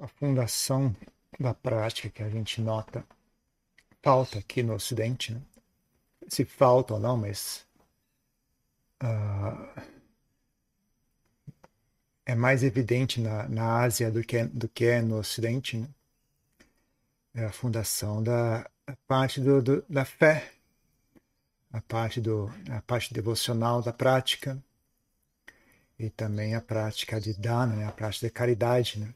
a fundação da prática que a gente nota falta aqui no Ocidente, né? se falta ou não, mas uh, é mais evidente na, na Ásia do que, do que é no Ocidente. Né? É a fundação da a parte do, do, da fé, a parte, do, a parte devocional da prática e também a prática de dana, né? a prática de caridade. Né?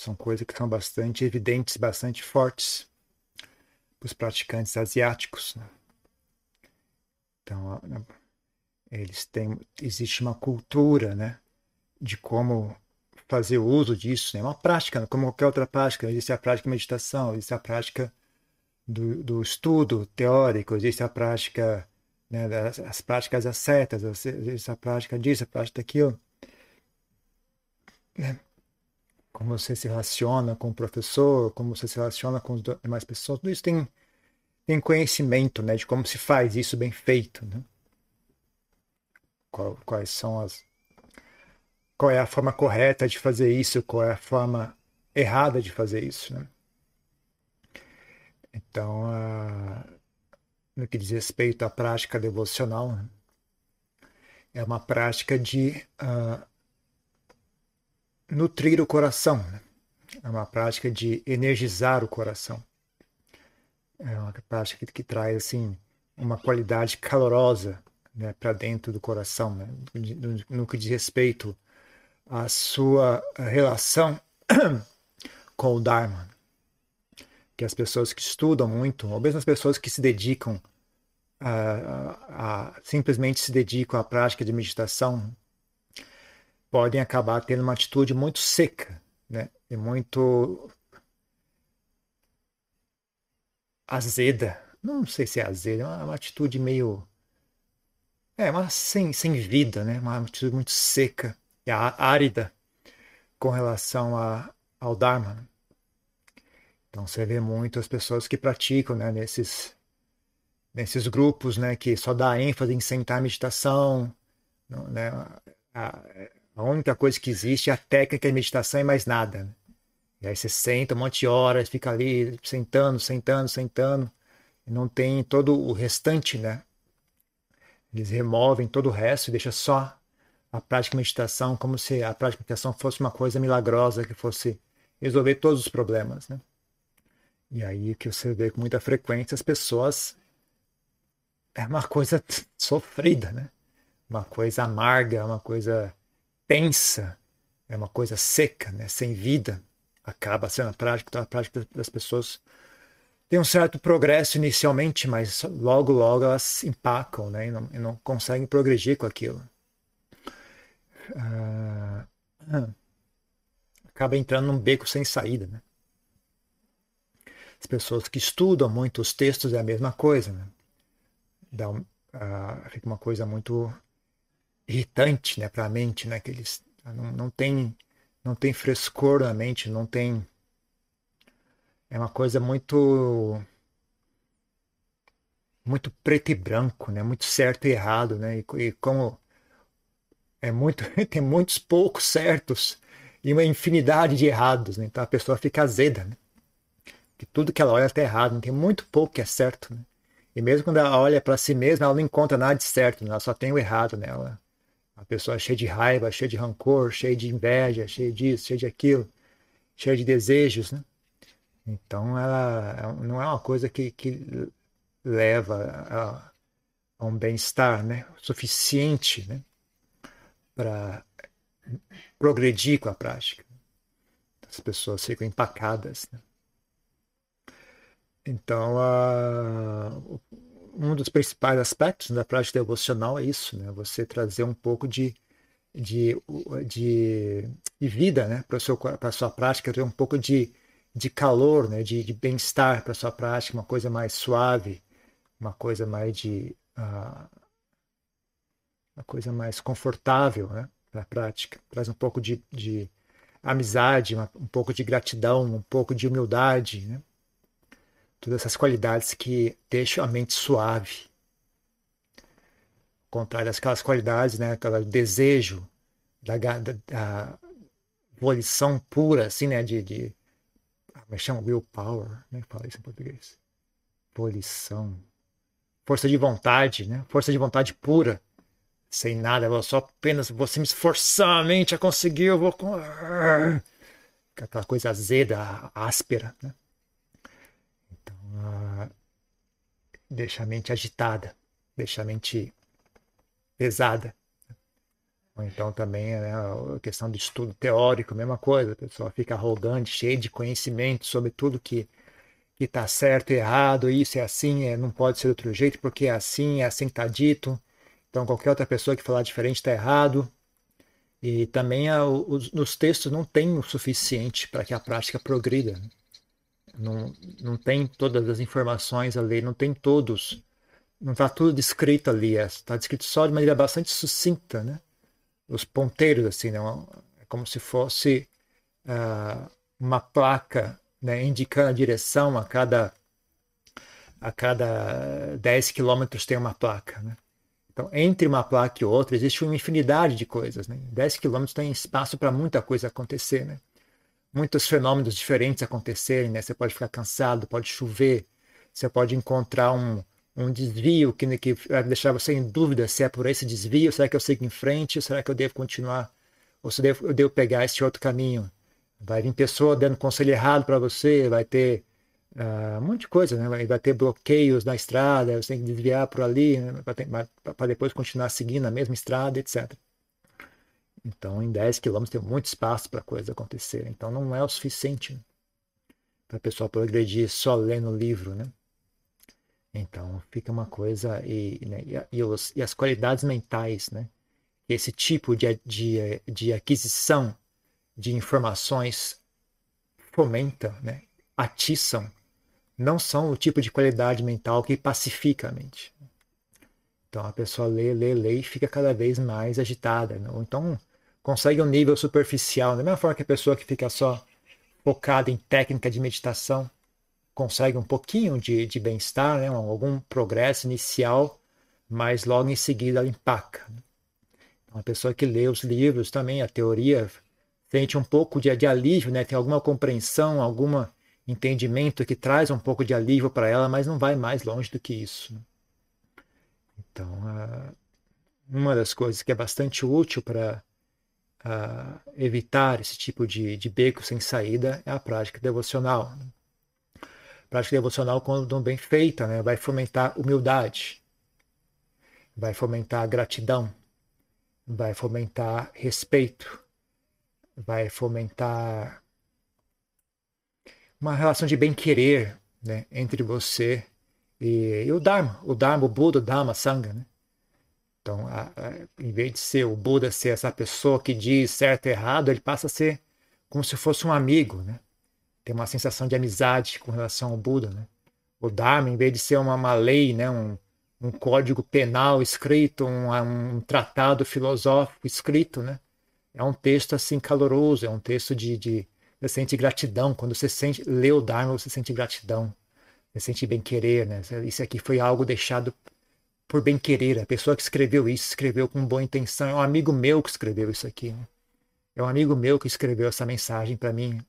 São coisas que são bastante evidentes, bastante fortes para os praticantes asiáticos. Né? Então, eles têm, existe uma cultura, né, de como fazer uso disso, né? uma prática, como qualquer outra prática. Existe a prática de meditação, existe a prática do, do estudo teórico, existe a prática, né, das, as práticas ascetas, existe a prática disso, a prática daquilo. Né? Como você se relaciona com o professor, como você se relaciona com as demais pessoas, tudo isso tem, tem conhecimento né, de como se faz isso bem feito. Né? Qual, quais são as. Qual é a forma correta de fazer isso, qual é a forma errada de fazer isso. Né? Então, no que diz respeito à prática devocional, né? é uma prática de uh, nutrir o coração, né? é uma prática de energizar o coração, é uma prática que, que traz assim uma qualidade calorosa né, para dentro do coração, né? no, no que diz respeito à sua relação com o Dharma que as pessoas que estudam muito, ou mesmo as pessoas que se dedicam a, a, a simplesmente se dedicam à prática de meditação, podem acabar tendo uma atitude muito seca, né? E muito azeda. Não sei se é azeda, é uma, atitude meio é, uma sem, sem vida, né? Uma atitude muito seca e árida com relação a, ao Dharma. Então você vê muito as pessoas que praticam né, nesses, nesses grupos né, que só dá ênfase em sentar meditação. Né, a, a, única coisa que existe é a técnica de meditação e mais nada. Né? E aí você senta um monte de horas, fica ali sentando, sentando, sentando, e não tem todo o restante, né? Eles removem todo o resto e deixa só a prática de meditação como se a prática de meditação fosse uma coisa milagrosa que fosse resolver todos os problemas, né? E aí que você vê com muita frequência as pessoas é uma coisa sofrida, né? Uma coisa amarga, uma coisa tensa, é uma coisa seca, né? Sem vida. Acaba sendo a prática, então a prática das pessoas tem um certo progresso inicialmente, mas logo, logo elas empacam, né? E não, e não conseguem progredir com aquilo. Ah, acaba entrando num beco sem saída, né? As pessoas que estudam muito os textos é a mesma coisa. Né? Dá um, uh, fica uma coisa muito irritante né, para a mente, né? que eles não, não, tem, não tem frescor na mente, não tem. É uma coisa muito muito preto e branco, né? Muito certo e errado, né? E, e, como é muito tem muitos poucos certos e uma infinidade de errados, né? Então a pessoa fica azeda, né? que tudo que ela olha está errado, não tem muito pouco que é certo. Né? E mesmo quando ela olha para si mesma, ela não encontra nada de certo, né? ela só tem o errado nela. A pessoa é cheia de raiva, cheia de rancor, cheia de inveja, cheia disso, cheia de aquilo, cheia de desejos. Né? Então ela não é uma coisa que, que leva a, a um bem-estar né? suficiente né? para progredir com a prática. As pessoas ficam empacadas. Né? Então, uh, um dos principais aspectos da prática devocional é isso, né? Você trazer um pouco de, de, de, de vida né? para a sua prática, ter um pouco de, de calor, né? de, de bem-estar para a sua prática, uma coisa mais suave, uma coisa mais de. Uh, uma coisa mais confortável né? para a prática. Traz um pouco de, de amizade, uma, um pouco de gratidão, um pouco de humildade, né? Todas essas qualidades que deixam a mente suave. Ao contrário daquelas qualidades, né, aquele desejo da, da, da volição pura, assim, né? De, de como é que chama? Willpower, é que fala isso em português? Volição. Força de vontade, né? Força de vontade pura. Sem nada, eu só apenas você me esforçar a mente a conseguir, eu vou. Aquela coisa azeda, áspera, né? Uh, deixa a mente agitada, deixa a mente pesada. Ou então também né, a questão do estudo teórico, mesma coisa, a pessoa fica arrogante, cheia de conhecimento sobre tudo que que está certo e errado, isso é assim, é, não pode ser outro jeito, porque é assim, é assim que está dito. Então qualquer outra pessoa que falar diferente está errado. E também a, os, nos textos não tem o suficiente para que a prática progrida. Né? Não, não tem todas as informações ali, não tem todos, não está tudo descrito ali, está é, descrito só de maneira bastante sucinta, né? os ponteiros, assim, né? é como se fosse uh, uma placa né? indicando a direção a cada, a cada 10 quilômetros tem uma placa. Né? Então, entre uma placa e outra, existe uma infinidade de coisas. Né? 10 quilômetros tem espaço para muita coisa acontecer. Né? Muitos fenômenos diferentes acontecerem. Né? Você pode ficar cansado, pode chover, você pode encontrar um, um desvio que, que vai deixar você em dúvida se é por esse desvio, será que eu sigo em frente, será que eu devo continuar, ou se eu devo, eu devo pegar esse outro caminho. Vai vir pessoa dando conselho errado para você, vai ter uh, um monte de coisa, né? vai, vai ter bloqueios na estrada, você tem que desviar por ali, né? para depois continuar seguindo a mesma estrada, etc. Então, em 10 quilômetros tem muito espaço para coisa acontecer. Então, não é o suficiente né? para a pessoa progredir só lendo livro, né? Então fica uma coisa e, né, e, os, e, as qualidades mentais, né? Esse tipo de, de, de aquisição de informações fomenta, né? Atiçam, não são o tipo de qualidade mental que pacifica a mente. Então a pessoa lê, lê, lê e fica cada vez mais agitada. Né? Ou então consegue um nível superficial, da mesma forma que a pessoa que fica só focada em técnica de meditação consegue um pouquinho de, de bem-estar, né? algum progresso inicial, mas logo em seguida ela empaca. Então, a pessoa que lê os livros também, a teoria, sente um pouco de, de alívio, né? tem alguma compreensão, algum entendimento que traz um pouco de alívio para ela, mas não vai mais longe do que isso. Então, uma das coisas que é bastante útil para evitar esse tipo de, de beco sem saída é a prática devocional prática devocional, quando bem feita, né, vai fomentar humildade, vai fomentar gratidão, vai fomentar respeito, vai fomentar uma relação de bem-querer né, entre você e, e, o Dharma, o Dharma, o Buda, o Dharma, Sangha. Né? Então, a, a, em vez de ser o Buda ser essa pessoa que diz certo e errado, ele passa a ser como se fosse um amigo, né? tem uma sensação de amizade com relação ao Buda, né? O Dharma, em vez de ser uma, uma lei, né, um, um código penal escrito, um, um, tratado filosófico escrito, né? É um texto assim caloroso, é um texto de, de você sente gratidão quando você sente lê o Dharma, você sente gratidão, você sente bem querer, né? Isso aqui foi algo deixado por bem querer. A pessoa que escreveu isso escreveu com boa intenção. É um amigo meu que escreveu isso aqui. Né? É um amigo meu que escreveu essa mensagem para mim.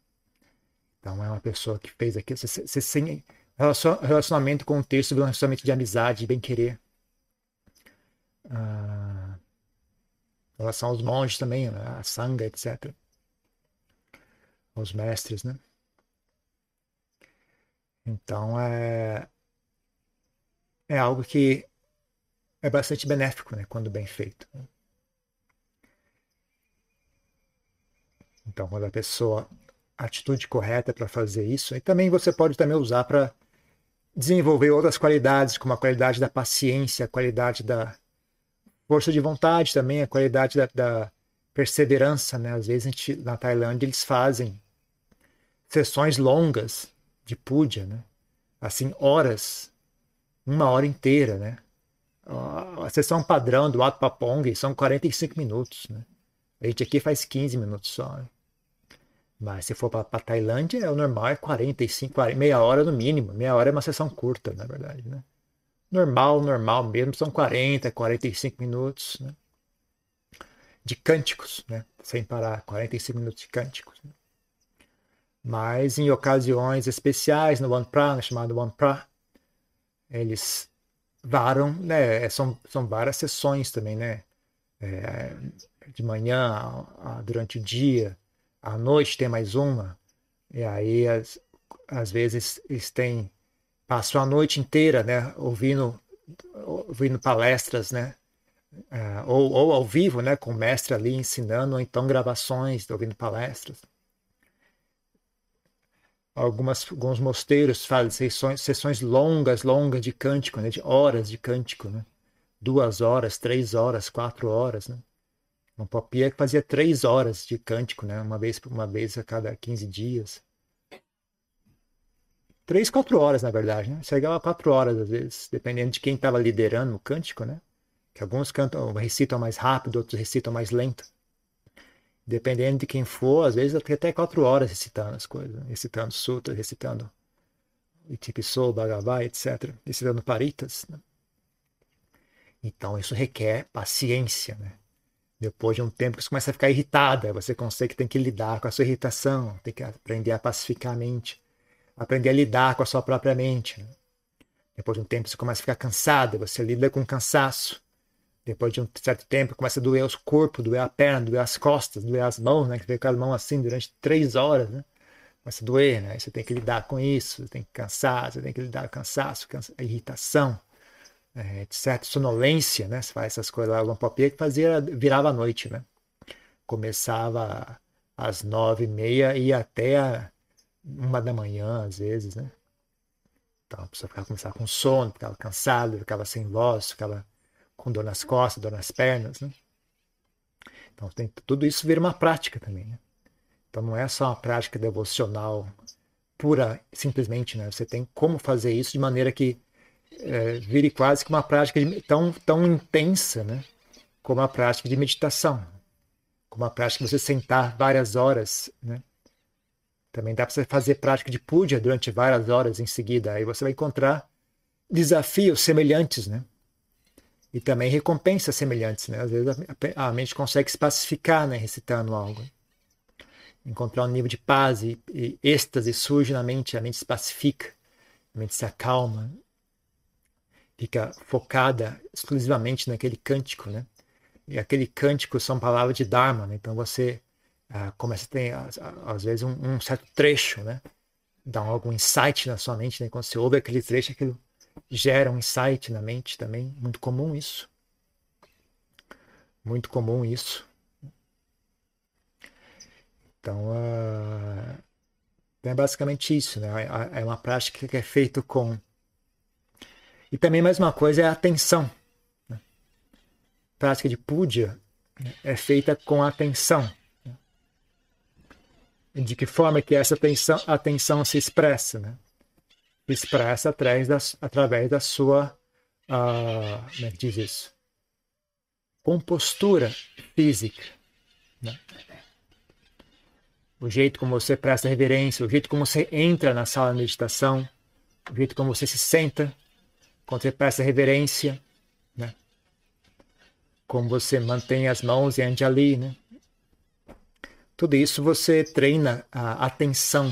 Então é uma pessoa que fez aquilo. Você, tem relacionamento com o texto relacionamento de amizade, de bem-querer. Ah, em relação aos monges também, né? a sanga, etc. Os mestres, né? Então é, é algo que é bastante benéfico, né? Quando bem feito. Então, quando a pessoa atitude correta para fazer isso. E também você pode também usar para desenvolver outras qualidades, como a qualidade da paciência, a qualidade da força de vontade também, a qualidade da, da perseverança. Né? Às vezes a gente, na Tailândia eles fazem sessões longas de puja, né? assim, horas, uma hora inteira. Né? A sessão padrão do Ato Papong são 45 minutos. Né? A gente aqui faz 15 minutos só. Né? Mas se for para Tailândia, é o normal é 45, 40, meia hora no mínimo. Meia hora é uma sessão curta, na verdade, né? Normal, normal mesmo, são 40, 45 minutos, né? de cânticos, né? sem parar, 45 minutos de cânticos. Né? Mas em ocasiões especiais, no One Pra, chamado One Pra, eles varam, né? São, são várias sessões também, né? É, de manhã, durante o dia, à noite tem mais uma. E aí, às, às vezes, eles têm, passam a noite inteira, né? Ouvindo, ouvindo palestras, né? Uh, ou, ou ao vivo, né, com o mestre ali ensinando, ou então gravações, ouvindo palestras. Algumas, alguns mosteiros fazem sessões, sessões longas, longas de cântico, né, de horas de cântico, né? duas horas, três horas, quatro horas. Né? Um popia que fazia três horas de cântico, né? uma, vez, uma vez a cada 15 dias. Três, quatro horas, na verdade. Né? Chegava a quatro horas, às vezes, dependendo de quem estava liderando o cântico, né? que alguns cantam, recitam mais rápido, outros recitam mais lento. Dependendo de quem for, às vezes até quatro horas recitando as coisas, recitando sutras, recitando Itipiso, Bhagavad, etc., recitando paritas. Né? Então isso requer paciência, né? Depois de um tempo você começa a ficar irritada, você consegue tem que lidar com a sua irritação, tem que aprender a pacificar a mente, aprender a lidar com a sua própria mente. Né? Depois de um tempo você começa a ficar cansada, você lida com cansaço. Depois de um certo tempo, começa a doer os corpos, doer a perna, doer as costas, doer as mãos, né? Que fica com as mãos assim durante três horas, né? Começa a doer, né? Você tem que lidar com isso, você tem que cansar, você tem que lidar com cansaço, cansa, irritação, é, etc. Sonolência, né? Você faz essas coisas lá, o Lampopia que fazia, virava a noite, né? Começava às nove e meia e até uma da manhã, às vezes, né? Então a pessoa ficava, começava com sono, ficava cansado, ficava sem voz, ficava com dor nas costas, dor nas pernas, né? Então tem, tudo isso vira uma prática também, né? Então não é só uma prática devocional pura, simplesmente, né? Você tem como fazer isso de maneira que é, vire quase que uma prática de, tão, tão intensa, né? Como a prática de meditação, como a prática de você sentar várias horas, né? Também dá para você fazer prática de puja durante várias horas em seguida. Aí você vai encontrar desafios semelhantes, né? E também recompensas semelhantes. Né? Às vezes a, a, mente consegue se pacificar né, recitando algo. Encontrar um nível de paz e, e êxtase surge na mente, a mente se pacifica, a mente se acalma, fica focada exclusivamente naquele cântico. Né? E aquele cântico são palavras de Dharma, né? então você ah, começa a ter, às vezes, um, um, certo trecho, né? dá algum insight na sua mente, né? quando você ouve aquele trecho, aquilo gera um insight na mente também. Muito comum isso. Muito comum isso. Então, uh, é basicamente isso. Né? É uma prática que é feita com. E também, mais uma coisa, é a atenção. Né? A prática de puja é feita com atenção. Né? De que forma que essa atenção, atenção se expressa? Né? Expressa através da, através da sua, uh, como é que diz isso? Compostura física. Né? O jeito como você presta reverência, o jeito como você entra na sala de meditação, o jeito como você se senta quando você presta reverência, né? como você mantém as mãos em Anjali, né? Tudo isso você treina a atenção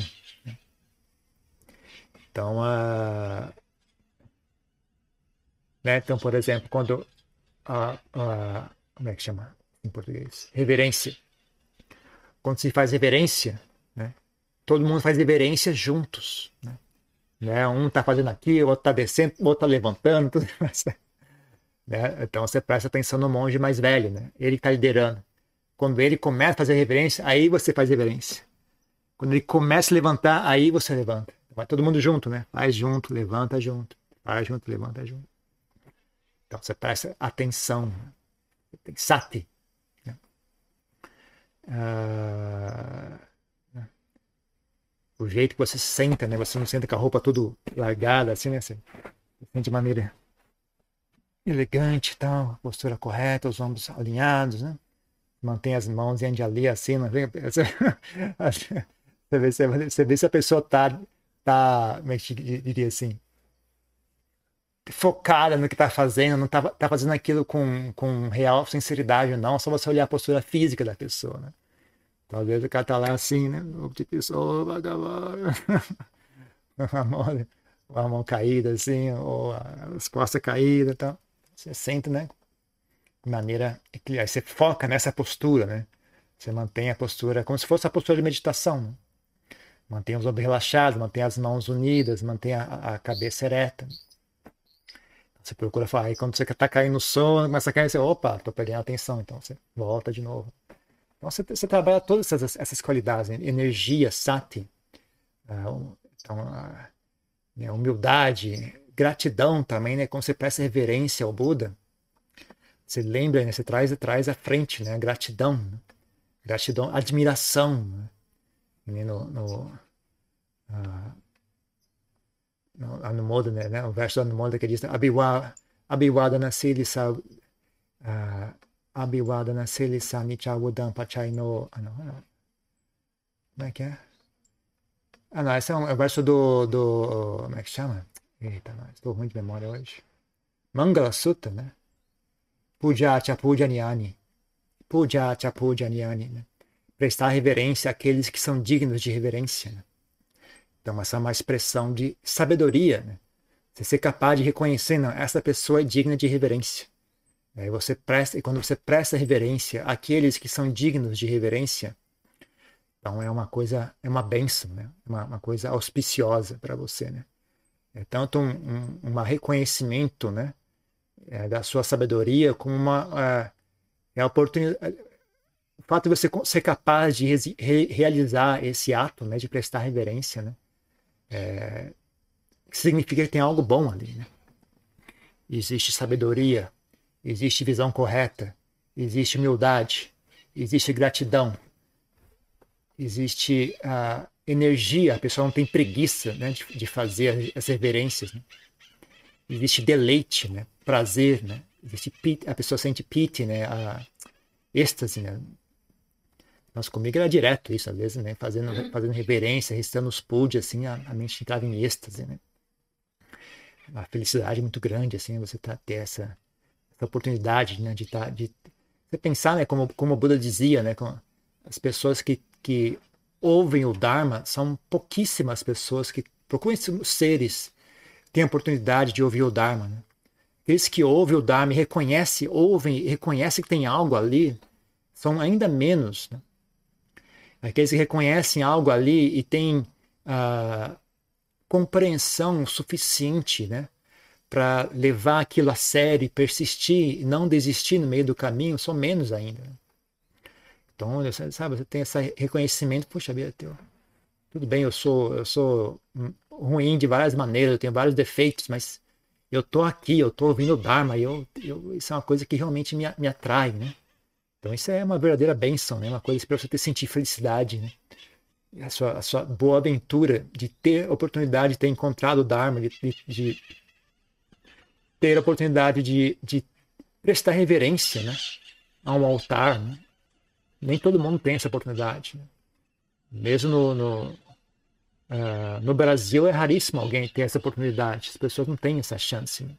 então, a, né? então por exemplo, quando a, a, como é que chama em português? Reverência. Quando se faz reverência, né? todo mundo faz reverência juntos. Né? né? Um está fazendo aqui, o outro está descendo, o outro está levantando, tudo. Né? Então você presta atenção no monge mais velho, né? ele está liderando. Quando ele começa a fazer reverência, aí você faz reverência. Quando ele começa a levantar, aí você levanta. Vai todo mundo junto, né? Faz junto, levanta junto. Faz junto, levanta junto. Então você presta atenção. Tem sati. Né? Ah, o jeito que você senta, né? Você não senta com a roupa tudo largada, assim, né? Você de maneira elegante e tal, postura correta, os ombros alinhados, né? Mantém as mãos em ali assim, não vem? Você vê, você vê se a pessoa está tá, como é que diria assim? focada no que está fazendo, não está tá fazendo aquilo com, com real sinceridade, não, só você olhar a postura física da pessoa, né? Talvez o cara tá lá assim, né? De pessoa, vagabundo. a a mão caída, assim, ou as costas caídas e tal. Você senta, né? De maneira equilibrada. Você foca nessa postura, né? Você mantém a postura como se fosse a postura de meditação. Né? Mantém os ombros relaxados, mantém as mãos unidas, mantém a, cabeça ereta. Você procura falar, aí quando você está caindo no sono, começa a cair, você, opa, estou perdendo a atenção, então você volta de novo. Então você, você trabalha todas essas, essas qualidades, né? energia, sati, uh, então, uh, né, humildade, gratidão também, né? Quando você presta reverência ao Buda, você lembra, né? Você traz, traz à frente, né? Gratidão, né? gratidão, admiração, né? No, no, uh, no Anumoda, né, né? O verso do Anumoda que diz Abhivadana Silisa uh, Abhivadana Silisa Nichawudam Pachaino ah, não, como é que é? Ah não, esse é, um, é o verso do, do como é que chama? Eita, não, estou ruim de memória hoje. Mangala Sutta, né? Puja cha puja niani. Puja cha puja niani, né? Prestar reverência àqueles que são dignos de reverência, né? Então, essa é uma expressão de sabedoria. Né? Você ser capaz de reconhecer, não, essa pessoa é digna de reverência. Aí você presta, e quando você presta reverência àqueles que são dignos de reverência, então é uma coisa, é uma benção, né? uma, uma coisa auspiciosa para você. Né? É tanto um, um, um reconhecimento né? É, da sua sabedoria como uma é, é a oportunidade, fato de você ser capaz de re, realizar esse ato né? de prestar reverência, né? é, significa que tem algo bom ali. Né? Existe sabedoria, existe visão correta, existe humildade, existe gratidão, existe a energia, a pessoa não tem preguiça né, de, de fazer as reverências. Né? Existe deleite, né? prazer, né? existe a pessoa sente pity, né? a êxtase, né? Mas comigo era direto isso, às vezes, né? Fazendo, uhum. fazendo reverência, recitando os pudes, assim, a, a, mente entrava em êxtase, né? Uma felicidade muito grande, assim, você tá, ter essa, essa oportunidade, né? De tá, de você pensar, né? Como, como o Buda dizia, né? Com as pessoas que, que ouvem o Dharma são pouquíssimas pessoas que procuram seres têm a oportunidade de ouvir o Dharma, né? Aqueles que ouvem o Dharma e reconhecem, ouvem e reconhecem que tem algo ali, são ainda menos, né? Aqueles que reconhecem algo ali e têm uh, compreensão suficiente né, para levar aquilo a sério, persistir e não desistir no meio do caminho, são menos ainda. Então, sabe, você tem esse reconhecimento, puxa vida, teu, tudo bem, eu sou, eu sou ruim de várias maneiras, eu tenho vários defeitos, mas eu tô aqui, eu tô ouvindo o Dharma, eu, eu, isso é uma coisa que realmente me, me atrai, né? Então isso é uma verdadeira bênção, né? Uma coisa para você ter sentir felicidade, né? A sua, a sua boa aventura de ter oportunidade de ter encontrado o Dharma, de, de, de ter a oportunidade de, de prestar reverência, né? A um altar, né? Nem todo mundo tem essa oportunidade. Né? Mesmo no, no, uh, no Brasil é raríssimo alguém ter essa oportunidade. As pessoas não têm essa chance. Né?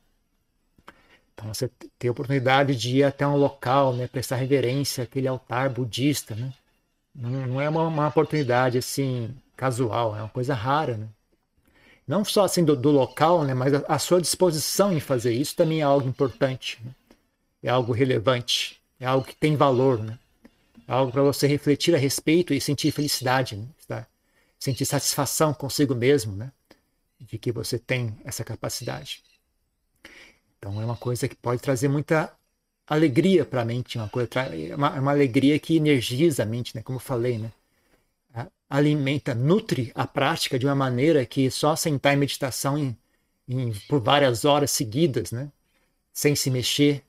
Então você tem a oportunidade de ir até um local, né, prestar reverência àquele altar budista, né? Não, não é uma, uma, oportunidade assim casual, é uma coisa rara, né? Não só assim do, do local, né, mas a, a, sua disposição em fazer isso também é algo importante, né? é algo relevante, é algo que tem valor, né? É algo para você refletir a respeito e sentir felicidade, né? sentir satisfação consigo mesmo, né? De que você tem essa capacidade. Então é uma coisa que pode trazer muita alegria para a mente, uma coisa uma, uma alegria que energiza a mente, né? Como eu falei, né? Alimenta, nutre a prática de uma maneira que só sentar em meditação em, em, por várias horas seguidas, né? Sem se mexer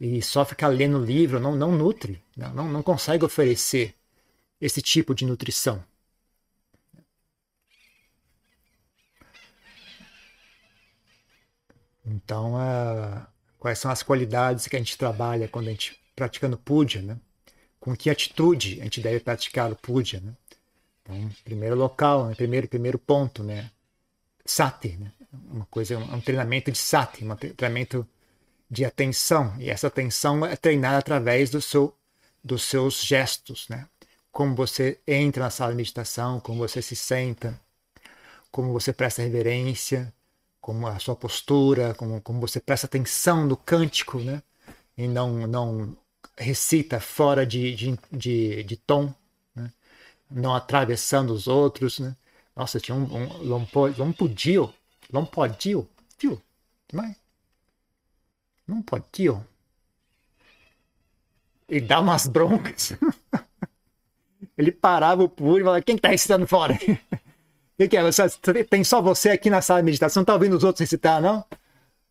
e só ficar lendo livro não, não nutre, não, não, não consegue oferecer esse tipo de nutrição. Então, uh, quais são as qualidades que a gente trabalha quando a gente praticando puja, né? Com que atitude a gente deve praticar o puja, né? Então, primeiro local, né? primeiro primeiro ponto, né? Sati, né? Uma coisa, um treinamento de sati, um treinamento de atenção. E essa atenção é treinada através do seu, dos seus gestos, né? Como você entra na sala de meditação, como você se senta, como você presta reverência, como a sua postura, como, como você presta atenção no cântico, né? E não, não recita fora de, de, de, de tom, né? não atravessando os outros, né? Nossa, tinha um, um Lompodio, Lompodio, tio, mas não podio. Ele dá umas broncas. Ele parava o público e falava, quem tá recitando fora? O que, é? Você, tem só você aqui na sala de meditação, não tá ouvindo os outros recitar, não?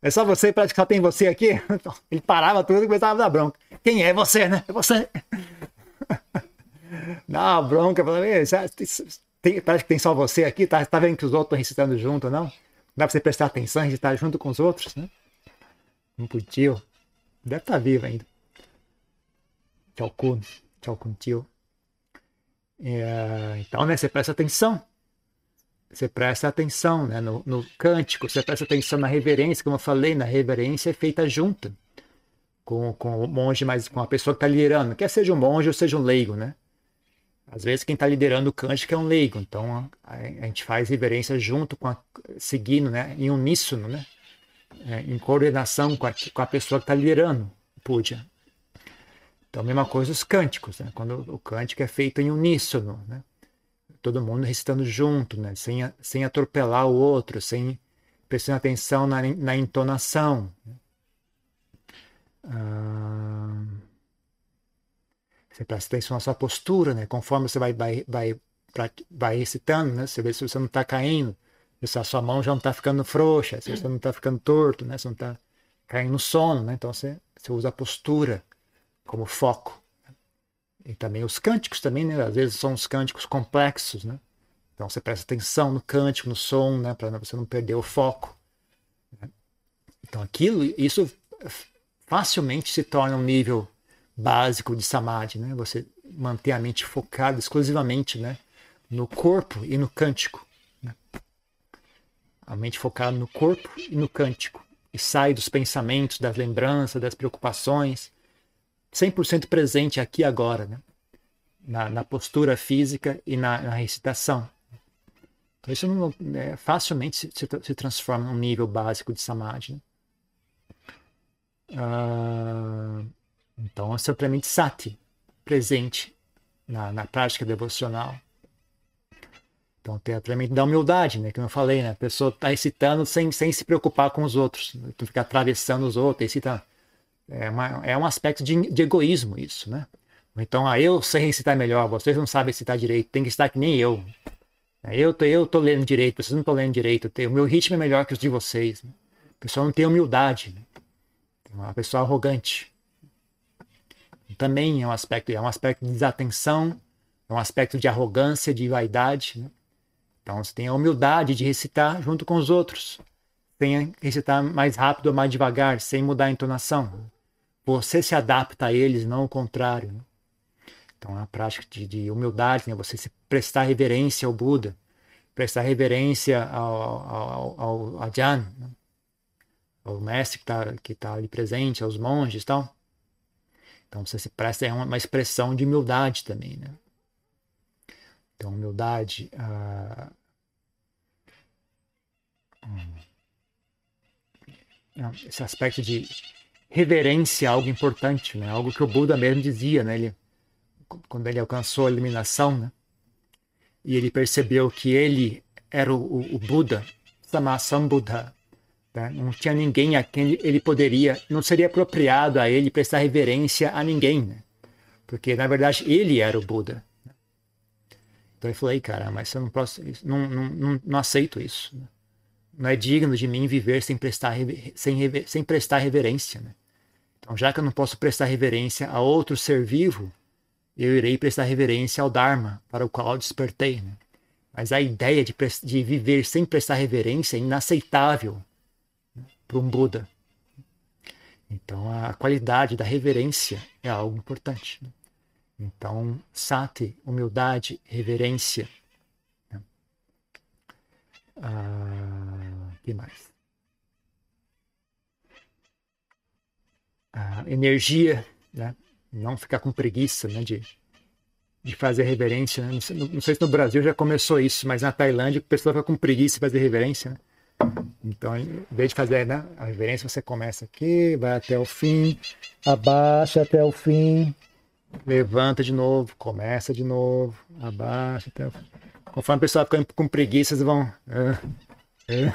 É só você, que só tem você aqui. Ele parava tudo e começava a dar bronca. Quem é você, né? É você. Dá bronca, tem, parece que tem só você aqui, tá, tá vendo que os outros estão recitando junto, não? Não dá pra você prestar atenção, recitar junto com os outros, né? Não podia. Deve estar tá vivo ainda. Tchau, Kun. Tchau, Kun, tio. É, então, né, você presta atenção você presta atenção né, no, no, cântico, você presta atenção na reverência, como eu falei, na reverência é feita junta com, com o monge, mas com a pessoa que está liderando, quer seja um monge ou seja um leigo, né? Às vezes quem está liderando o cântico é um leigo, então a, a, gente faz reverência junto com a, seguindo, né, em uníssono, né? É, em coordenação com a, com a pessoa que está liderando o puja. Então, a mesma coisa os cânticos, né? quando o cântico é feito em uníssono, né? Todo mundo recitando junto, né? sem, sem atropelar o outro, sem prestando atenção na, na entonação. Ah, você presta atenção na sua postura, né? conforme você vai, vai, vai, vai recitando, né? você vê se você não está caindo, se a sua mão já não está ficando frouxa, se você não está ficando torto, né? você não está caindo no sono. Né? Então você, você usa a postura como foco. E também os cânticos também, né? Às vezes são os cânticos complexos, né? Então você presta atenção no cântico, no som, né? Para você não perder o foco. Né? Então aquilo, isso facilmente se torna um nível básico de samadhi, né? Você manter a mente focada exclusivamente, né? No corpo e no cântico. Né? A mente focada no corpo e no cântico. E sai dos pensamentos, das lembranças, das preocupações 100% presente aqui agora, né? na, na, postura física e na, na recitação. Então, isso não, é, facilmente se, se, se, transforma num nível básico de samadhi. Né? Uh, então, é simplesmente sati, presente na, na prática devocional. Então, tem a tremenda da humildade, né? Como eu falei, né? A pessoa está recitando sem, sem se preocupar com os outros. Né? Tu fica atravessando os outros, recita é, uma, é um aspecto de, de, egoísmo isso, né? Então, ah, eu sei recitar melhor, vocês não sabem recitar direito, tem que estar que nem eu. É, eu tô, eu tô lendo direito, vocês não estão lendo direito, o meu ritmo é melhor que os de vocês. Né? A pessoa não tem humildade, né? é uma pessoa arrogante. Também é um aspecto, é um aspecto de desatenção, é um aspecto de arrogância, de vaidade. Né? Então, você tem a humildade de recitar junto com os outros, sem recitar mais rápido ou mais devagar, sem mudar a entonação. Você se adapta a eles, não o contrário. Né? Então, é uma prática de, de humildade, né? você se prestar reverência ao Buda, prestar reverência ao, ao, ao Ajahn, né? ao mestre que está que tá ali presente, aos monges e tal. Então, você se presta, é uma, uma expressão de humildade também. Né? Então, humildade. Ah, hum, esse aspecto de reverência a algo importante, né? Algo que o Buda mesmo dizia, né? Ele, quando ele alcançou a iluminação, né? E ele percebeu que ele era o, o, o Buda, Samasambuddha, né? Não tinha ninguém a quem ele poderia, não seria apropriado a ele prestar reverência a ninguém, né? Porque na verdade ele era o Buda. Então ele falou, cara, mas eu não posso, não, não, não aceito isso. Né? Não é digno de mim viver sem prestar, sem, sem prestar reverência. Né? Então, já que eu não posso prestar reverência a outro ser vivo, eu irei prestar reverência ao Dharma, para o qual eu despertei. Né? Mas a ideia de, de, viver sem prestar reverência é inaceitável né, para um Buda. Então, a qualidade da reverência é algo importante. Né? Então, sati, humildade, reverência. Né? Ah, que mais? A energia, né? Não ficar com preguiça, né? De, de fazer reverência. Né? Não, sei, não, sei, se no Brasil já começou isso, mas na Tailândia a pessoa fica com preguiça de fazer reverência, né? Então, em vez de fazer né, a reverência, você começa aqui, vai até o fim, abaixa até o fim, levanta de novo, começa de novo, abaixa até o fim. Conforme o pessoal fica com preguiça, eles vão. É, é.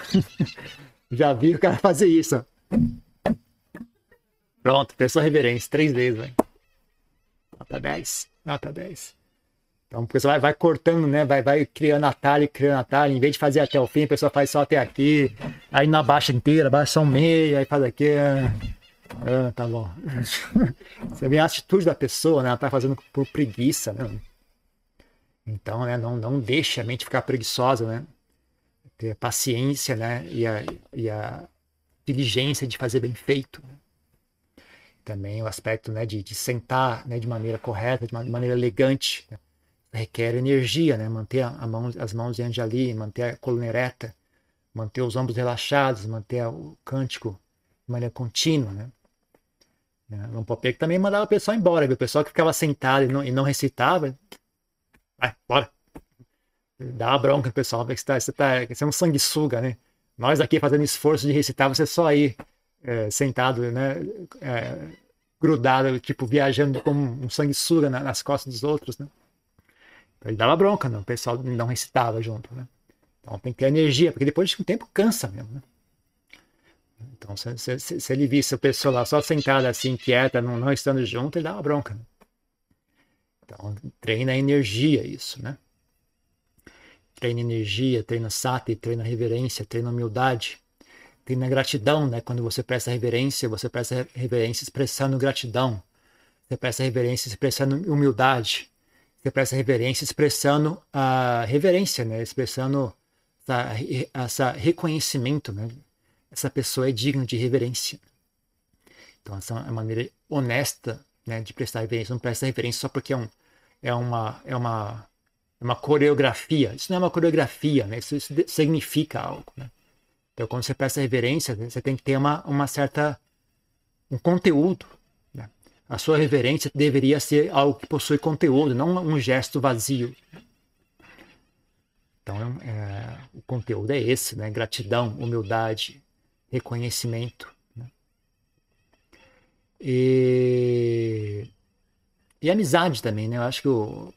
Já vi o cara fazer isso. Pronto, pessoa reverência, três vezes, velho. Nota 10. Nota 10. Então o pessoal vai, vai cortando, né? Vai, vai criando atalho, criando atalho. Em vez de fazer até o fim, a pessoa faz só até aqui. Aí na baixa inteira, baixa só um meio, aí faz aqui. Ah, tá bom. Você vê a atitude da pessoa, né? Ela tá fazendo por preguiça, né? Então, né? Não, não deixa a mente ficar preguiçosa, né? Ter paciência, né? E a, e a diligência de fazer bem feito. Também o aspecto, né? De, de sentar, né? De maneira correta, de maneira elegante. Né? requer energia, né? Manter a mão, as mãos diante ali, manter a coluna ereta, manter os ombros relaxados, manter o cântico de maneira contínua, né? Um papel que também mandava o pessoal embora, viu? o pessoal que ficava sentado e não, e não recitava, vai, bora. Dá uma bronca no pessoal, você, tá, você, tá, você é um sanguessuga, né? Nós aqui fazendo esforço de recitar, você só aí é, sentado, né? É, grudado, tipo, viajando como um sanguessuga nas costas dos outros, né? Ele dava bronca, né? o pessoal não recitava junto. Né? Então tem que ter energia, porque depois de um tempo cansa mesmo. Né? Então, se, se, se, ele visse a pessoa lá só sentada assim, quieta, não, não estando junto, ele dava bronca. Né? Então, treina a energia isso, né? Treina energia, treina sati, treina reverência, treina humildade, treina gratidão, né? Quando você presta reverência, você presta reverência expressando gratidão. Você presta reverência expressando humildade você presta reverência expressando a reverência, né? expressando essa, essa reconhecimento, né? essa pessoa é digna de reverência. Então, essa é uma maneira honesta né, de prestar reverência. Não presta reverência só porque é, um, é, uma, é, uma, é uma coreografia. Isso não é uma coreografia, né? isso, isso significa algo. Né? Então, quando você presta reverência, você tem que ter uma, uma certa um conteúdo a sua reverência deveria ser algo que possui conteúdo, não um gesto vazio. Então, é, o conteúdo é esse, né? Gratidão, humildade, reconhecimento. Né? E, e amizade também, né? Eu acho que o.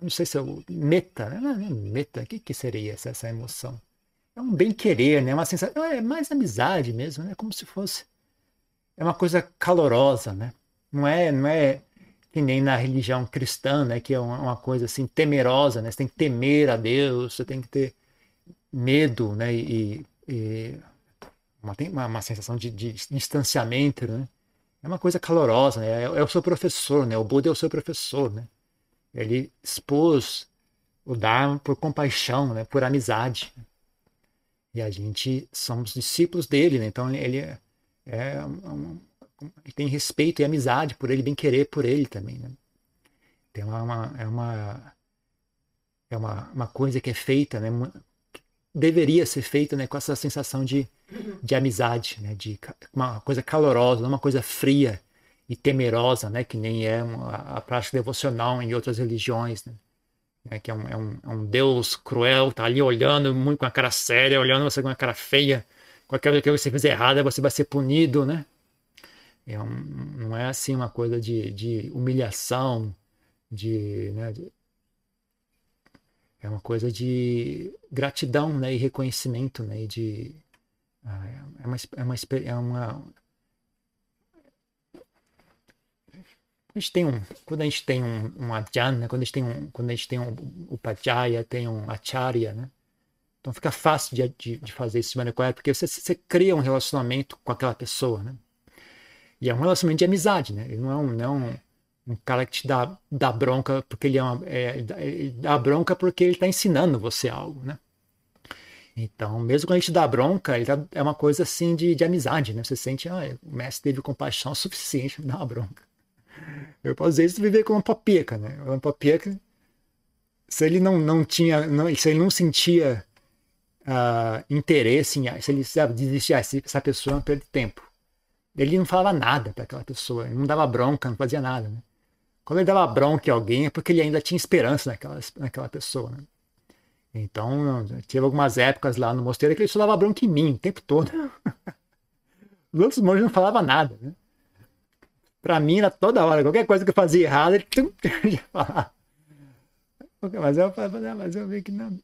Não sei se é o meta, né? Meta, o que, que seria essa, essa emoção? É um bem-querer, né? Uma sensação. É mais amizade mesmo, né? Como se fosse. É uma coisa calorosa, né? Não é, não é que nem na religião cristã, né, que é uma, uma, coisa assim temerosa, né? Você tem que temer a Deus, você tem que ter medo, né, e, e uma, tem uma, uma sensação de, de, distanciamento, né? É uma coisa calorosa, né? É, é, o seu professor, né? O Buda é o seu professor, né? Ele expôs o Dharma por compaixão, né? Por amizade. E a gente somos discípulos dele, né? Então ele é, é um, ele tem respeito e amizade por ele, bem querer por ele também, né? Tem uma, uma é uma é uma, uma coisa que é feita, né? Deveria ser feita, né? Com essa sensação de, de amizade, né? De uma coisa calorosa, não uma coisa fria e temerosa, né? Que nem é a prática devocional em outras religiões, né? É, que é um, é, um, é um Deus cruel, tá ali olhando muito com a cara séria, olhando você com a cara feia, qualquer coisa que você fizer errada, você vai ser punido, né? É um, não é assim uma coisa de, de humilhação, de, né, de, é uma coisa de gratidão né, e reconhecimento, né, e de, ah, é, uma, é, uma, é uma a gente tem um, quando a gente tem um, um né, quando a gente tem um, quando a gente tem um upajaya, tem um acharya, né, então fica fácil de, de, de fazer maneira correta, porque você, você cria um relacionamento com aquela pessoa, né, e é um relacionamento de amizade, né? Ele não é um, não é um, um cara que te dá, dá bronca porque ele é, uma, é ele dá bronca porque ele está ensinando você algo, né? Então, mesmo quando a gente dá bronca, tá, é uma coisa assim de, de amizade, né? Você sente, ah, o mestre teve compaixão suficiente para dar uma bronca. Eu posso dizer isso viver com uma papieca, né? Uma papieca, se ele não, não tinha, não, se ele não sentia uh, interesse em. Se ele sabe, desistir, ah, essa pessoa não perde tempo. Ele não falava nada para aquela pessoa, ele não dava bronca, não fazia nada. Né? Quando ele dava bronca em alguém é porque ele ainda tinha esperança naquela, naquela pessoa. Né? Então, tive algumas épocas lá no mosteiro que ele só dava bronca em mim o tempo todo. Os outros monges não falavam nada. Né? Pra mim, era toda hora, qualquer coisa que eu fazia errado, ele ia falar. Mas eu, mas eu vi que não,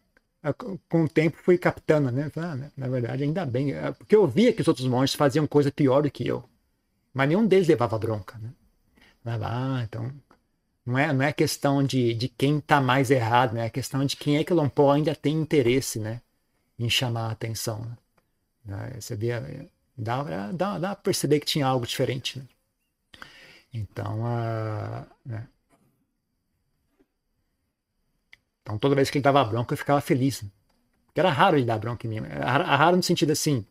com o tempo fui captando, né? Ah, né? na verdade, ainda bem. É, porque eu via que os outros monges faziam coisa pior do que eu. Mas nenhum deles levava bronca, né? Ah, então. Não é, não é questão de, de quem está mais errado, né? É questão de quem é que o Lompó ainda tem interesse, né? Em chamar a atenção. Né? Você via, dá, dá, dá pra perceber que tinha algo diferente, né? Então, uh, né? Então, toda vez que ele dava bronca, eu ficava feliz. Porque era raro ele dar bronca em mim. Era raro no sentido assim.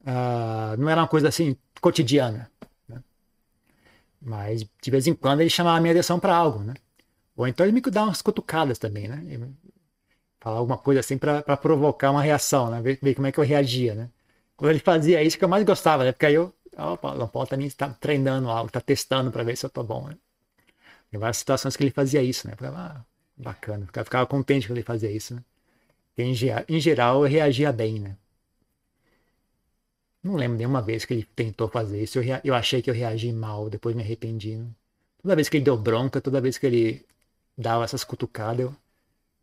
Uh, não era uma coisa assim cotidiana. Né? Mas de vez em quando ele chamava a minha atenção para algo. Né? Ou então ele me dava umas cutucadas também. Né? Falar alguma coisa assim para provocar uma reação, né? ver, ver, como é que eu reagia. Né? Quando ele fazia isso, que eu mais gostava, né? porque aí eu. Opa, o Paulo também está treinando algo, está testando para ver se eu estou bom. Né? Tem várias situações que ele fazia isso, né? Eu falava, ah, Bacana. Ficava, ficava contente quando ele fazia isso, né? Em, em geral, eu reagia bem, né? Não lembro nenhuma vez que ele tentou fazer isso. Eu, eu achei que eu reagi mal, depois me arrependi. Né? Toda vez que ele deu bronca, toda vez que ele dava essas cutucadas, eu,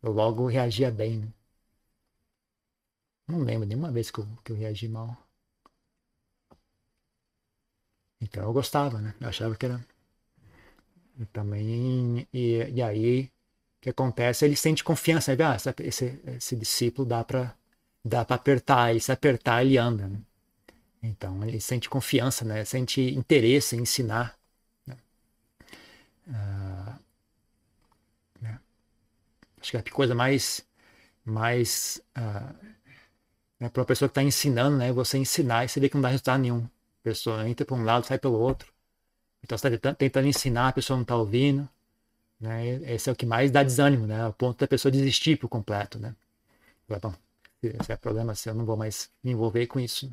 eu logo reagia bem. Né? Não lembro nenhuma vez que eu, que eu reagi mal. Então eu gostava, né? Eu achava que era. E também. E, e aí que acontece, ele sente confiança, né? ah, esse, esse discípulo dá para dá para apertar, e se apertar ele anda. Né? Então ele sente confiança, né? sente interesse em ensinar. Né? Ah, né? Acho que a coisa mais, mais ah, né, para uma pessoa que está ensinando, né? você ensinar e você vê que não dá resultado nenhum. Pessoa entra para um lado, sai pelo outro. Então você está tentando ensinar, a pessoa não está ouvindo. Né? Esse é o que mais dá desânimo, né? O ponto da pessoa desistir por completo, né? Bom, esse é problema se eu não vou mais me envolver com isso.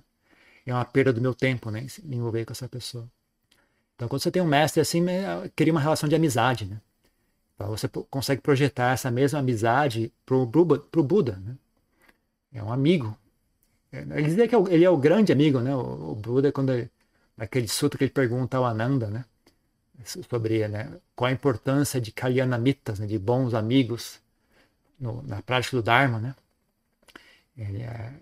É uma perda do meu tempo, né? Me envolver com essa pessoa. Então, quando você tem um mestre assim, cria uma relação de amizade, né? Então, você consegue projetar essa mesma amizade pro, pro, pro Buda, né? É um amigo. É, ele dizia que é ele é o grande amigo, né? O, Buda, quando ele, naquele sutra que ele pergunta ao Ananda, né? sobre né, qual a importância de kalyanamitas, né, de bons amigos no, na prática do Dharma, né? É, é,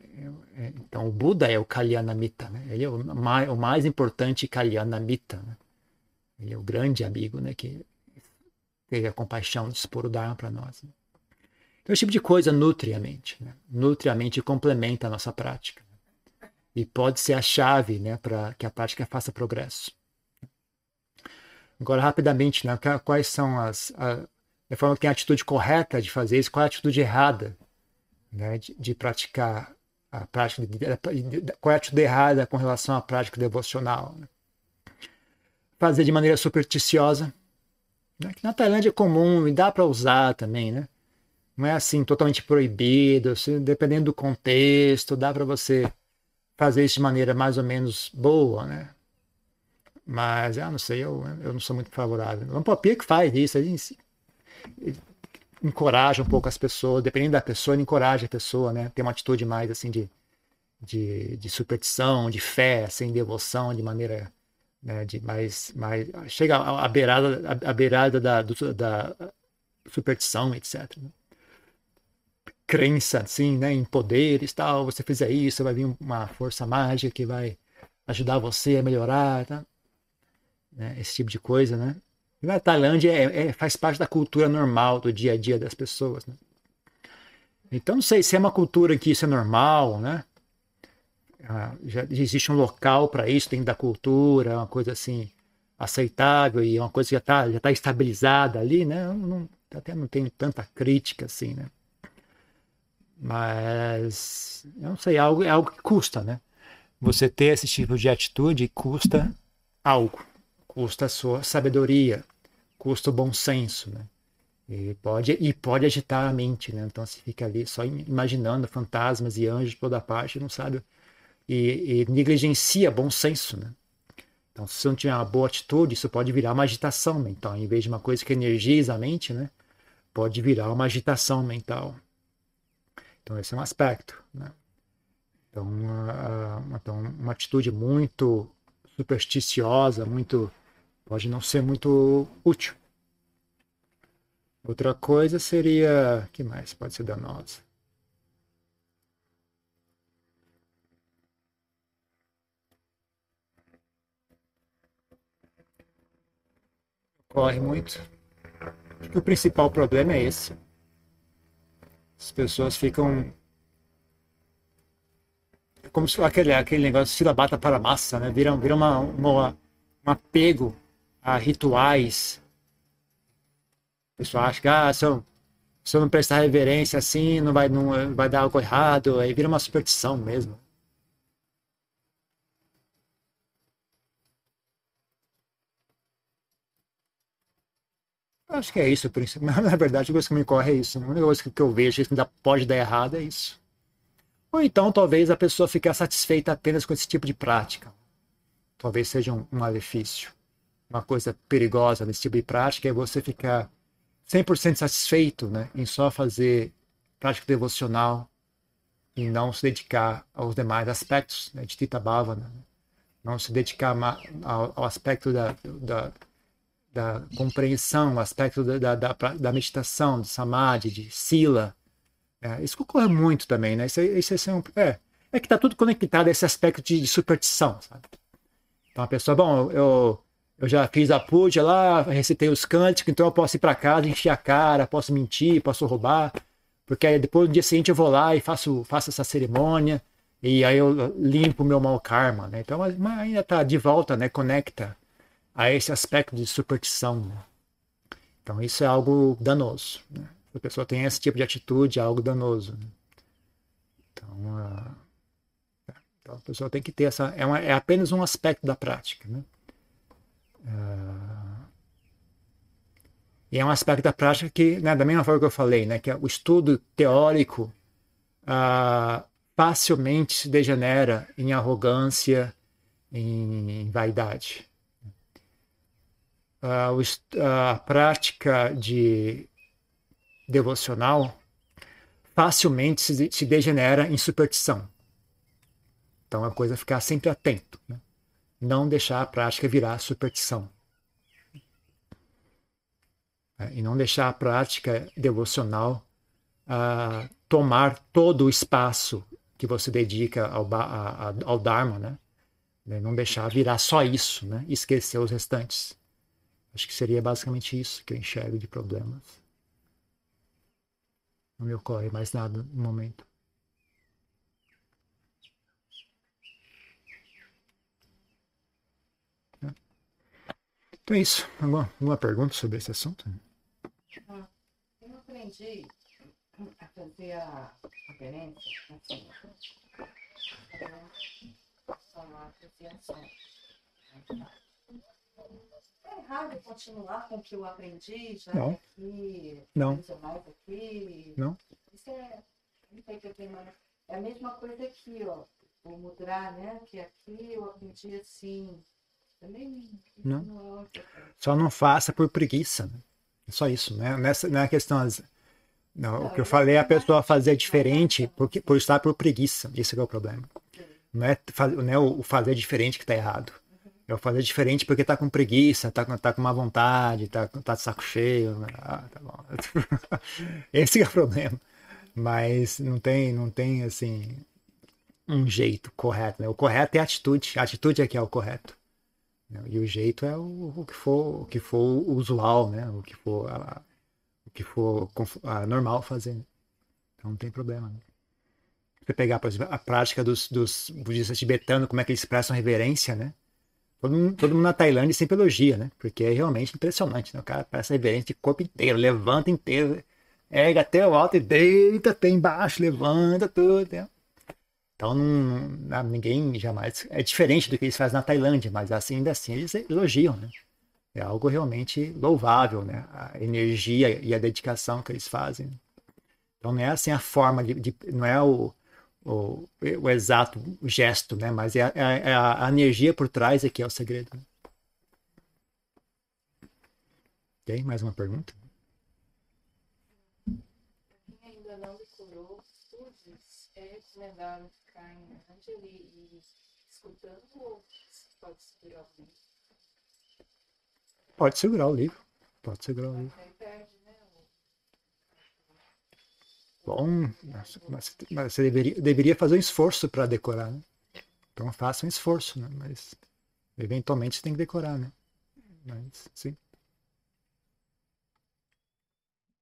é, então o Buda é o Kalyanamita, né? ele é o mais, o mais importante Kalyanamita, né? ele é o grande amigo né? que teve a compaixão de expor o Dharma para nós. Né? Então esse tipo de coisa nutre a mente, né? nutre a mente e complementa a nossa prática. E pode ser a chave né? para que a prática faça progresso. Agora, rapidamente, né, quais são as. A, a forma que tem a atitude correta de fazer isso, qual é a atitude errada né, de, de praticar a prática, qual é a atitude errada com relação à prática devocional. Né? Fazer de maneira supersticiosa, né, que na Tailândia é comum e dá para usar também, né? Não é assim totalmente proibido, dependendo do contexto, dá para você fazer isso de maneira mais ou menos boa, né? Mas, ah, não sei, eu, eu não sou muito favorável. O Lampopia que faz isso, ele, ele encoraja um pouco as pessoas, dependendo da pessoa, ele encoraja a pessoa, né? Tem uma atitude mais, assim, de, de, de superstição, de fé, assim, devoção, de maneira, né, de mais, mais chega à beirada, à beirada da, do, da superstição, etc. Né? Crença, assim, né, em poderes, tal, você fizer isso, vai vir uma força mágica que vai ajudar você a melhorar, tá? né? esse tipo de coisa, né? E na Tailândia é, é, faz parte da cultura normal do dia a dia das pessoas, né? Então não sei se é uma cultura que isso é normal, né? Ah, já existe um local para isso dentro da cultura, uma coisa assim aceitável e uma coisa que já está já tá estabilizada ali, né? Não, não, até não tenho tanta crítica assim, né? Mas eu não sei, é algo, é algo que custa, né? Você ter esse tipo de atitude custa algo custa a sua sabedoria, custa o bom senso, né? E pode, e pode agitar a mente, né? Então você fica ali só imaginando fantasmas e anjos toda parte, não sabe. E, e negligencia bom senso, né? Então, se você não tiver uma boa atitude, isso pode virar uma agitação mental. Em vez de uma coisa que energiza a mente, né? Pode virar uma agitação mental. Então, esse é um aspecto, né? Então, uma, então, uma atitude muito supersticiosa, muito pode não ser muito útil. Outra coisa seria, que mais pode ser danosa? Corre muito. Acho que o principal problema é esse. As pessoas ficam como se aquele, aquele negócio de bata para massa, né? Vira, vira uma, uma, um apego a rituais, pessoal acha que ah, se, eu, se eu não prestar reverência assim, não vai, não vai dar algo errado, aí vira uma superstição mesmo. Acho que é isso, na verdade, a coisa que me corre é isso. A única coisa que eu vejo que pode dar errado é isso. Ou então, talvez a pessoa fique satisfeita apenas com esse tipo de prática. Talvez seja um, um malefício. Uma coisa perigosa nesse tipo de prática é você ficar 100% satisfeito né, em só fazer prática devocional e não se dedicar aos demais aspectos né, de Tita Bhavana, né? não se dedicar ao, ao aspecto da, da, da, compreensão, o aspecto da, da, da, meditação, de samadhi, de sila. É, isso ocorre muito também, né? Isso, isso, é, um, é, é, que está tudo conectado a esse aspecto de, de superstição, sabe? Então a pessoa, bom, eu, eu já fiz a puja lá, recitei os cânticos, então eu posso ir para casa, encher a cara, posso mentir, posso roubar, porque aí depois no dia seguinte eu vou lá e faço, faço essa cerimônia e aí eu limpo meu mau karma, né? Então mas ainda está de volta, né? Conecta a esse aspecto de superstição. Né? Então isso é algo danoso. Né? Se a pessoa tem esse tipo de atitude, é algo danoso. Né? Então, uh, então, a pessoa tem que ter essa. É, uma, é apenas um aspecto da prática. Né? Uh, e é um aspecto da prática que, né, da mesma forma que eu falei, né, que é o estudo teórico uh, facilmente se degenera em arrogância, em vaidade. Uh, a prática de devocional facilmente se, degenera em superstição. Então a coisa é ficar sempre atento. Né? não deixar a prática virar superstição. É, e não deixar a prática devocional uh, tomar todo o espaço que você dedica ao, a, a, ao Dharma, né? Não deixar virar só isso, né? Esquecer os restantes. Acho que seria basicamente isso que eu enxergo de problemas. Não me ocorre mais nada no momento. Então é isso. Alguma, alguma pergunta sobre esse assunto? Ah, eu aprendi a fazer a referência assim, somar É errado continuar com o que eu aprendi já não. aqui, não. mais aqui. Não. Isso é, não sei que eu tenho, é a mesma coisa aqui, ó. O mudar, né? Que aqui eu aprendi assim. Não. Só não faça por preguiça. Né? É só isso, né? Nessa, não é questão. Não, o que eu falei é a pessoa fazer diferente por, por estar por preguiça. Esse é o problema. Não é, não é o fazer diferente que está errado. O fazer diferente porque está com preguiça, está tá com má vontade, está tá de saco cheio. Ah, tá bom. Esse é o problema. Mas não tem, não tem assim um jeito correto. Né? O correto é a atitude. A atitude é que é o correto. Né? E o jeito é o, o, que for o que for usual, né? O que for a, o que for a, normal fazer. Então não tem problema. Né? Você pegar, a prática dos, dos budistas tibetanos, como é que eles expressam reverência, né? Todo mundo, todo mundo na Tailândia sempre elogia, né? Porque é realmente impressionante, né? O cara presta reverência de corpo inteiro, levanta inteiro, erga até o alto e deita até embaixo, levanta tudo. Né? Então não, não, ninguém jamais. É diferente do que eles fazem na Tailândia, mas assim, ainda assim eles elogiam, né? É algo realmente louvável, né? A energia e a dedicação que eles fazem. Então não é assim a forma de, de não é o, o, o, exato gesto, né? Mas é, é, é a, energia por trás que é o segredo. Tem mais uma pergunta? Quem ainda não decorou, é recomendável ficar em Angeli e escutando ou pode segurar o livro? Pode segurar o livro. Pode segurar o livro. Bom, mas, mas você deveria, deveria fazer um esforço para decorar, né? Então faça um esforço, né? Mas eventualmente você tem que decorar, né? Mas, sim.